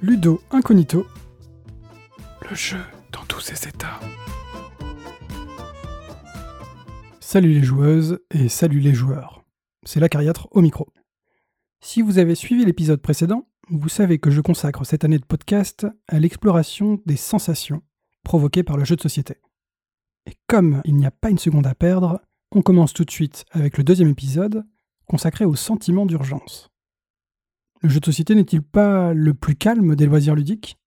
Ludo Incognito, le jeu dans tous ses états. Salut les joueuses et salut les joueurs. C'est la cariatre au micro. Si vous avez suivi l'épisode précédent, vous savez que je consacre cette année de podcast à l'exploration des sensations provoquées par le jeu de société. Et comme il n'y a pas une seconde à perdre, on commence tout de suite avec le deuxième épisode consacré au sentiment d'urgence. Le jeu de société n'est-il pas le plus calme des loisirs ludiques?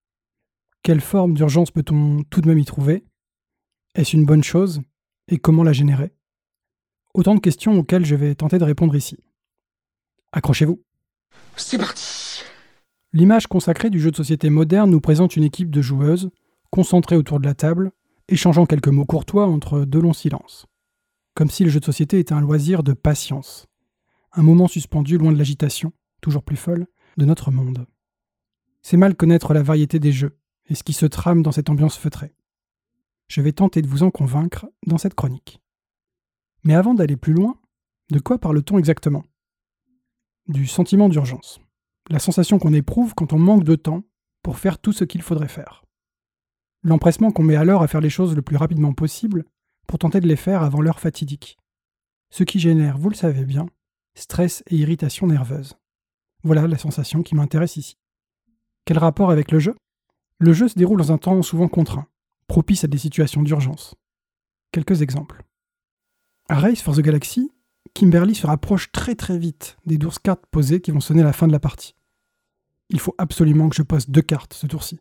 Quelle forme d'urgence peut-on tout de même y trouver? Est-ce une bonne chose? Et comment la générer? Autant de questions auxquelles je vais tenter de répondre ici. Accrochez-vous. C'est parti. L'image consacrée du jeu de société moderne nous présente une équipe de joueuses, concentrées autour de la table, échangeant quelques mots courtois entre deux longs silences. Comme si le jeu de société était un loisir de patience, un moment suspendu loin de l'agitation, toujours plus folle, de notre monde. C'est mal connaître la variété des jeux et ce qui se trame dans cette ambiance feutrée. Je vais tenter de vous en convaincre dans cette chronique. Mais avant d'aller plus loin, de quoi parle-t-on exactement? Du sentiment d'urgence la sensation qu'on éprouve quand on manque de temps pour faire tout ce qu'il faudrait faire. L'empressement qu'on met alors à faire les choses le plus rapidement possible pour tenter de les faire avant l'heure fatidique. Ce qui génère, vous le savez bien, stress et irritation nerveuse. Voilà la sensation qui m'intéresse ici. Quel rapport avec le jeu? Le jeu se déroule dans un temps souvent contraint, propice à des situations d'urgence. Quelques exemples. À Race for the Galaxy, Kimberly se rapproche très très vite des 12 cartes posées qui vont sonner la fin de la partie. Il faut absolument que je pose deux cartes ce tour-ci.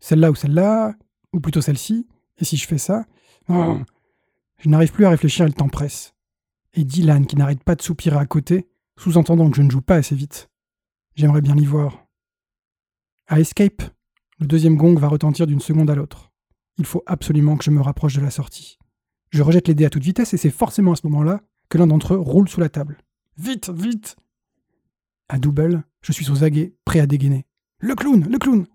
Celle-là ou celle-là, ou plutôt celle-ci, et si je fais ça, je n'arrive plus à réfléchir et le temps presse. Et Dylan qui n'arrête pas de soupirer à côté, sous-entendant que je ne joue pas assez vite. J'aimerais bien l'y voir. À Escape, le deuxième gong va retentir d'une seconde à l'autre. Il faut absolument que je me rapproche de la sortie. Je rejette les dés à toute vitesse et c'est forcément à ce moment-là que l'un d'entre eux roule sous la table. Vite, vite À Double, je suis aux aguets, prêt à dégainer. Le clown, le clown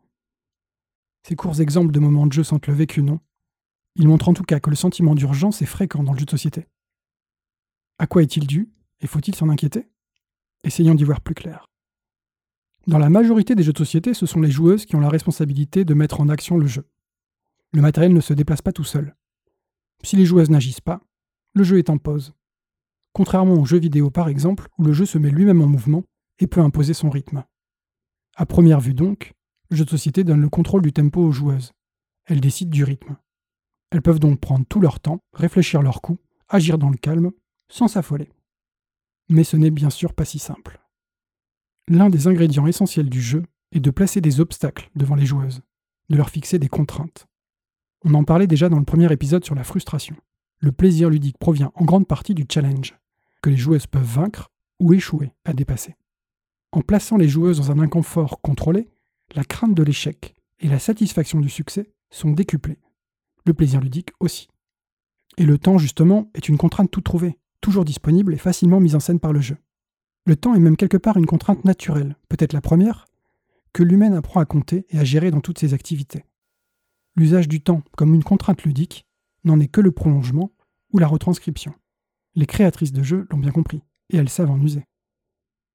Ces courts exemples de moments de jeu sentent le vécu, non? Ils montrent en tout cas que le sentiment d'urgence est fréquent dans le jeu de société. À quoi est-il dû Et faut-il s'en inquiéter? Essayons d'y voir plus clair. Dans la majorité des jeux de société, ce sont les joueuses qui ont la responsabilité de mettre en action le jeu. Le matériel ne se déplace pas tout seul. Si les joueuses n'agissent pas, le jeu est en pause contrairement aux jeux vidéo par exemple, où le jeu se met lui-même en mouvement et peut imposer son rythme. À première vue donc, le jeu de société donne le contrôle du tempo aux joueuses. Elles décident du rythme. Elles peuvent donc prendre tout leur temps, réfléchir leurs coups, agir dans le calme, sans s'affoler. Mais ce n'est bien sûr pas si simple. L'un des ingrédients essentiels du jeu est de placer des obstacles devant les joueuses, de leur fixer des contraintes. On en parlait déjà dans le premier épisode sur la frustration. Le plaisir ludique provient en grande partie du challenge que les joueuses peuvent vaincre ou échouer à dépasser. En plaçant les joueuses dans un inconfort contrôlé, la crainte de l'échec et la satisfaction du succès sont décuplées. Le plaisir ludique aussi. Et le temps, justement, est une contrainte tout trouvée, toujours disponible et facilement mise en scène par le jeu. Le temps est même quelque part une contrainte naturelle, peut-être la première, que l'humain apprend à compter et à gérer dans toutes ses activités. L'usage du temps comme une contrainte ludique n'en est que le prolongement ou la retranscription. Les créatrices de jeux l'ont bien compris, et elles savent en user.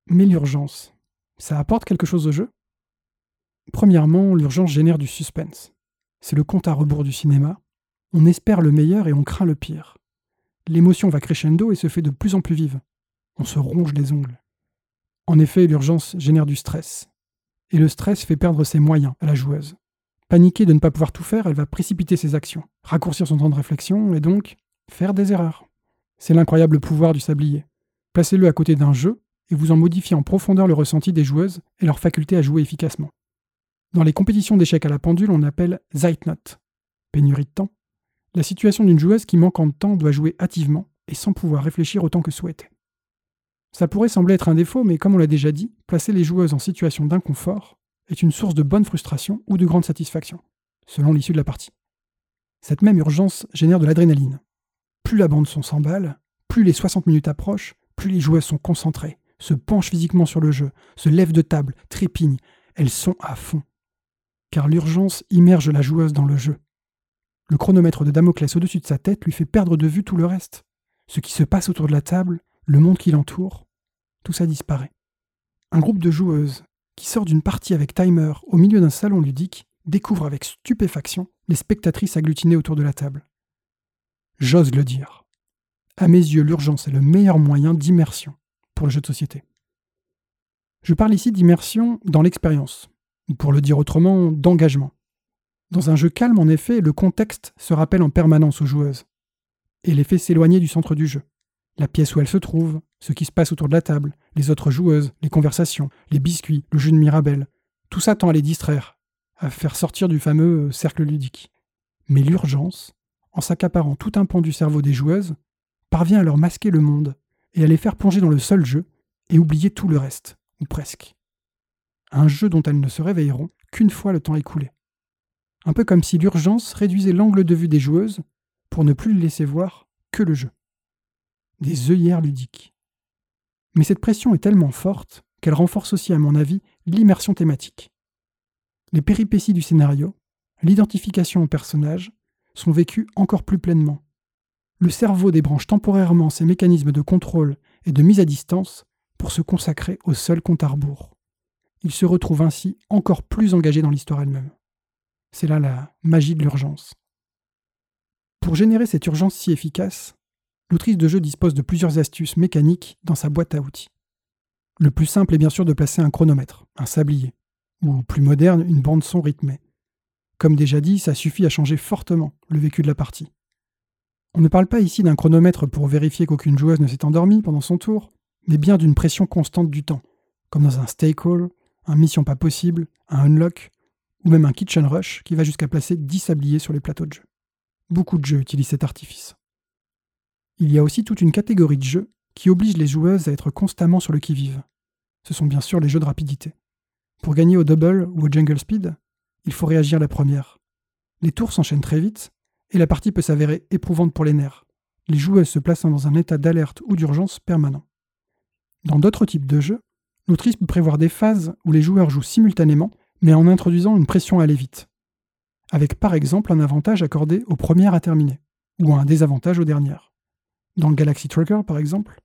Mais l'urgence, ça apporte quelque chose au jeu? Premièrement, l'urgence génère du suspense. C'est le compte à rebours du cinéma. On espère le meilleur et on craint le pire. L'émotion va crescendo et se fait de plus en plus vive. On se ronge les ongles. En effet, l'urgence génère du stress. Et le stress fait perdre ses moyens à la joueuse. Paniquée de ne pas pouvoir tout faire, elle va précipiter ses actions, raccourcir son temps de réflexion et donc faire des erreurs. C'est l'incroyable pouvoir du sablier. Placez-le à côté d'un jeu et vous en modifiez en profondeur le ressenti des joueuses et leur faculté à jouer efficacement. Dans les compétitions d'échecs à la pendule, on appelle Zeitnot, pénurie de temps, la situation d'une joueuse qui, manquant de temps, doit jouer hâtivement et sans pouvoir réfléchir autant que souhaité. Ça pourrait sembler être un défaut, mais comme on l'a déjà dit, placer les joueuses en situation d'inconfort est une source de bonne frustration ou de grande satisfaction, selon l'issue de la partie. Cette même urgence génère de l'adrénaline, plus la bande son s'emballe, plus les 60 minutes approchent, plus les joueuses sont concentrées, se penchent physiquement sur le jeu, se lèvent de table, trépignent, elles sont à fond. Car l'urgence immerge la joueuse dans le jeu. Le chronomètre de Damoclès au-dessus de sa tête lui fait perdre de vue tout le reste. Ce qui se passe autour de la table, le monde qui l'entoure, tout ça disparaît. Un groupe de joueuses qui sort d'une partie avec timer au milieu d'un salon ludique, découvre avec stupéfaction les spectatrices agglutinées autour de la table. J'ose le dire. À mes yeux, l'urgence est le meilleur moyen d'immersion pour le jeu de société. Je parle ici d'immersion dans l'expérience, ou pour le dire autrement, d'engagement. Dans un jeu calme, en effet, le contexte se rappelle en permanence aux joueuses, et les fait s'éloigner du centre du jeu. La pièce où elles se trouvent, ce qui se passe autour de la table, les autres joueuses, les conversations, les biscuits, le jeu de Mirabelle, tout ça tend à les distraire, à faire sortir du fameux cercle ludique. Mais l'urgence, en s'accaparant tout un pan du cerveau des joueuses, parvient à leur masquer le monde et à les faire plonger dans le seul jeu et oublier tout le reste, ou presque. Un jeu dont elles ne se réveilleront qu'une fois le temps écoulé. Un peu comme si l'urgence réduisait l'angle de vue des joueuses pour ne plus laisser voir que le jeu. Des œillères ludiques. Mais cette pression est tellement forte qu'elle renforce aussi, à mon avis, l'immersion thématique. Les péripéties du scénario, l'identification au personnage, sont vécues encore plus pleinement. Le cerveau débranche temporairement ses mécanismes de contrôle et de mise à distance pour se consacrer au seul compte à rebours. Il se retrouve ainsi encore plus engagé dans l'histoire elle-même. C'est là la magie de l'urgence. Pour générer cette urgence si efficace, l'autrice de jeu dispose de plusieurs astuces mécaniques dans sa boîte à outils. Le plus simple est bien sûr de placer un chronomètre, un sablier, ou plus moderne, une bande son rythmée. Comme déjà dit, ça suffit à changer fortement le vécu de la partie. On ne parle pas ici d'un chronomètre pour vérifier qu'aucune joueuse ne s'est endormie pendant son tour, mais bien d'une pression constante du temps, comme dans un stake hall, un mission pas possible, un unlock, ou même un kitchen rush qui va jusqu'à placer 10 sabliers sur les plateaux de jeu. Beaucoup de jeux utilisent cet artifice. Il y a aussi toute une catégorie de jeux qui obligent les joueuses à être constamment sur le qui-vive. Ce sont bien sûr les jeux de rapidité. Pour gagner au double ou au jungle speed, il faut réagir la première. Les tours s'enchaînent très vite, et la partie peut s'avérer éprouvante pour les nerfs, les joueuses se plaçant dans un état d'alerte ou d'urgence permanent. Dans d'autres types de jeux, l'autrice peut prévoir des phases où les joueurs jouent simultanément, mais en introduisant une pression à aller vite, avec par exemple un avantage accordé aux premières à terminer, ou un désavantage aux dernières. Dans le Galaxy Trucker, par exemple,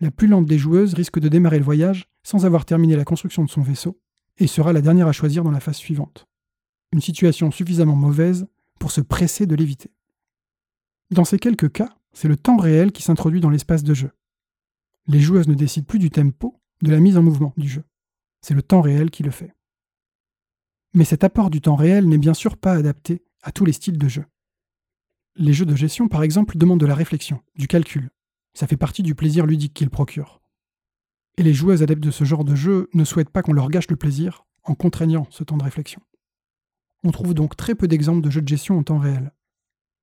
la plus lente des joueuses risque de démarrer le voyage sans avoir terminé la construction de son vaisseau, et sera la dernière à choisir dans la phase suivante. Une situation suffisamment mauvaise pour se presser de l'éviter. Dans ces quelques cas, c'est le temps réel qui s'introduit dans l'espace de jeu. Les joueuses ne décident plus du tempo, de la mise en mouvement du jeu. C'est le temps réel qui le fait. Mais cet apport du temps réel n'est bien sûr pas adapté à tous les styles de jeu. Les jeux de gestion, par exemple, demandent de la réflexion, du calcul. Ça fait partie du plaisir ludique qu'ils procurent. Et les joueuses adeptes de ce genre de jeu ne souhaitent pas qu'on leur gâche le plaisir en contraignant ce temps de réflexion. On trouve donc très peu d'exemples de jeux de gestion en temps réel.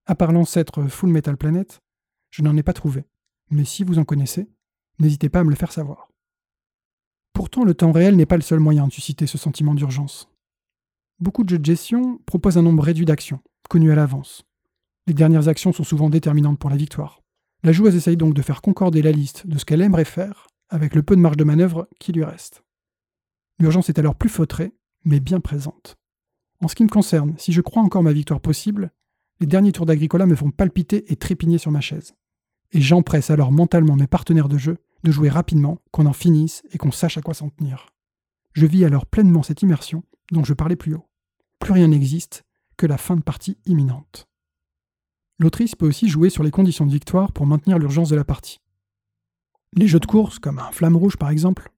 À part l'ancêtre Full Metal Planet, je n'en ai pas trouvé. Mais si vous en connaissez, n'hésitez pas à me le faire savoir. Pourtant, le temps réel n'est pas le seul moyen de susciter ce sentiment d'urgence. Beaucoup de jeux de gestion proposent un nombre réduit d'actions, connues à l'avance. Les dernières actions sont souvent déterminantes pour la victoire. La joueuse essaye donc de faire concorder la liste de ce qu'elle aimerait faire avec le peu de marge de manœuvre qui lui reste. L'urgence est alors plus feutrée, mais bien présente. En ce qui me concerne, si je crois encore ma victoire possible, les derniers tours d'Agricola me font palpiter et trépigner sur ma chaise. Et j'empresse alors mentalement mes partenaires de jeu de jouer rapidement, qu'on en finisse et qu'on sache à quoi s'en tenir. Je vis alors pleinement cette immersion dont je parlais plus haut. Plus rien n'existe que la fin de partie imminente. L'autrice peut aussi jouer sur les conditions de victoire pour maintenir l'urgence de la partie. Les jeux de course, comme un Flamme Rouge par exemple,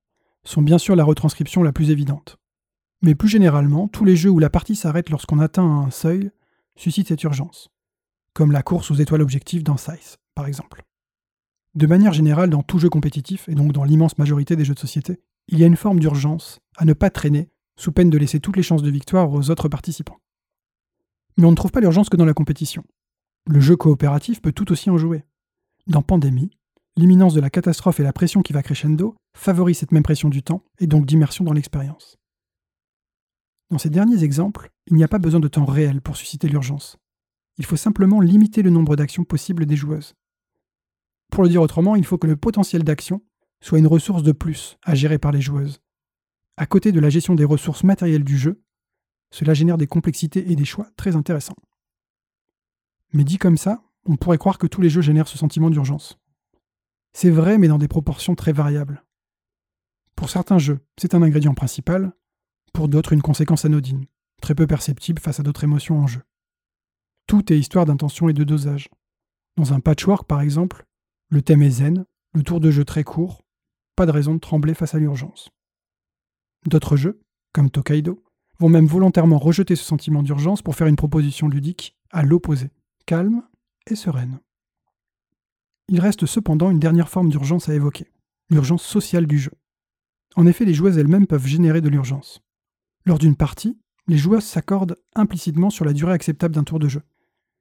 sont bien sûr la retranscription la plus évidente. Mais plus généralement, tous les jeux où la partie s'arrête lorsqu'on atteint un seuil suscitent cette urgence, comme la course aux étoiles objectives dans Scythe, par exemple. De manière générale, dans tout jeu compétitif, et donc dans l'immense majorité des jeux de société, il y a une forme d'urgence à ne pas traîner, sous peine de laisser toutes les chances de victoire aux autres participants. Mais on ne trouve pas l'urgence que dans la compétition. Le jeu coopératif peut tout aussi en jouer. Dans Pandémie, l'imminence de la catastrophe et la pression qui va crescendo favorisent cette même pression du temps et donc d'immersion dans l'expérience. Dans ces derniers exemples, il n'y a pas besoin de temps réel pour susciter l'urgence. Il faut simplement limiter le nombre d'actions possibles des joueuses. Pour le dire autrement, il faut que le potentiel d'action soit une ressource de plus à gérer par les joueuses. À côté de la gestion des ressources matérielles du jeu, cela génère des complexités et des choix très intéressants. Mais dit comme ça, on pourrait croire que tous les jeux génèrent ce sentiment d'urgence. C'est vrai, mais dans des proportions très variables. Pour certains jeux, c'est un ingrédient principal, pour d'autres une conséquence anodine, très peu perceptible face à d'autres émotions en jeu. Tout est histoire d'intention et de dosage. Dans un patchwork, par exemple, le thème est zen, le tour de jeu très court, pas de raison de trembler face à l'urgence. D'autres jeux, comme Tokaido, vont même volontairement rejeter ce sentiment d'urgence pour faire une proposition ludique à l'opposé, calme et sereine. Il reste cependant une dernière forme d'urgence à évoquer, l'urgence sociale du jeu. En effet, les joueuses elles-mêmes peuvent générer de l'urgence. Lors d'une partie, les joueuses s'accordent implicitement sur la durée acceptable d'un tour de jeu.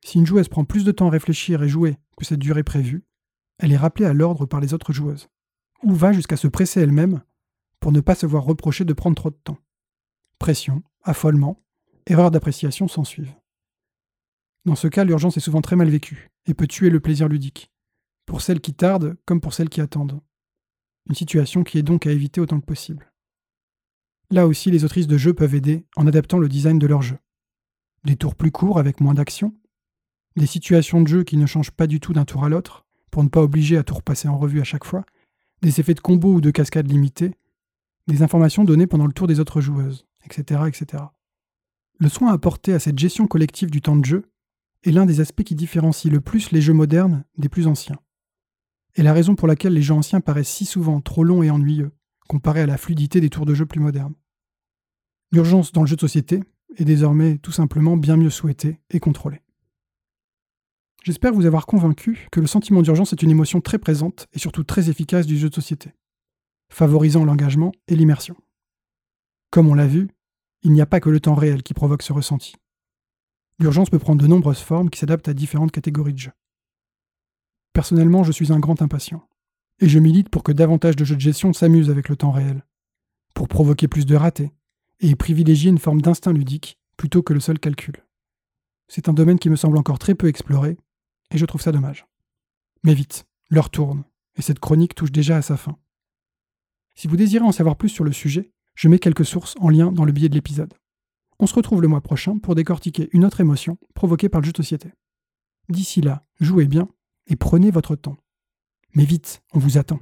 Si une joueuse prend plus de temps à réfléchir et jouer que cette durée prévue, elle est rappelée à l'ordre par les autres joueuses, ou va jusqu'à se presser elle-même pour ne pas se voir reprocher de prendre trop de temps. Pression, affolement, erreur d'appréciation s'ensuivent. Dans ce cas, l'urgence est souvent très mal vécue et peut tuer le plaisir ludique, pour celles qui tardent comme pour celles qui attendent. Une situation qui est donc à éviter autant que possible. Là aussi, les autrices de jeux peuvent aider en adaptant le design de leur jeu. Des tours plus courts avec moins d'action, des situations de jeu qui ne changent pas du tout d'un tour à l'autre, pour ne pas obliger à tout repasser en revue à chaque fois, des effets de combo ou de cascade limités, des informations données pendant le tour des autres joueuses, etc. etc. Le soin apporté à cette gestion collective du temps de jeu est l'un des aspects qui différencie le plus les jeux modernes des plus anciens. Et la raison pour laquelle les jeux anciens paraissent si souvent trop longs et ennuyeux, comparés à la fluidité des tours de jeu plus modernes. L'urgence dans le jeu de société est désormais tout simplement bien mieux souhaitée et contrôlée. J'espère vous avoir convaincu que le sentiment d'urgence est une émotion très présente et surtout très efficace du jeu de société, favorisant l'engagement et l'immersion. Comme on l'a vu, il n'y a pas que le temps réel qui provoque ce ressenti. L'urgence peut prendre de nombreuses formes qui s'adaptent à différentes catégories de jeux. Personnellement, je suis un grand impatient, et je milite pour que davantage de jeux de gestion s'amusent avec le temps réel, pour provoquer plus de ratés, et privilégier une forme d'instinct ludique plutôt que le seul calcul. C'est un domaine qui me semble encore très peu exploré, et je trouve ça dommage. Mais vite, l'heure tourne, et cette chronique touche déjà à sa fin. Si vous désirez en savoir plus sur le sujet, je mets quelques sources en lien dans le billet de l'épisode. On se retrouve le mois prochain pour décortiquer une autre émotion provoquée par le jeu de société. D'ici là, jouez bien et prenez votre temps. Mais vite, on vous attend.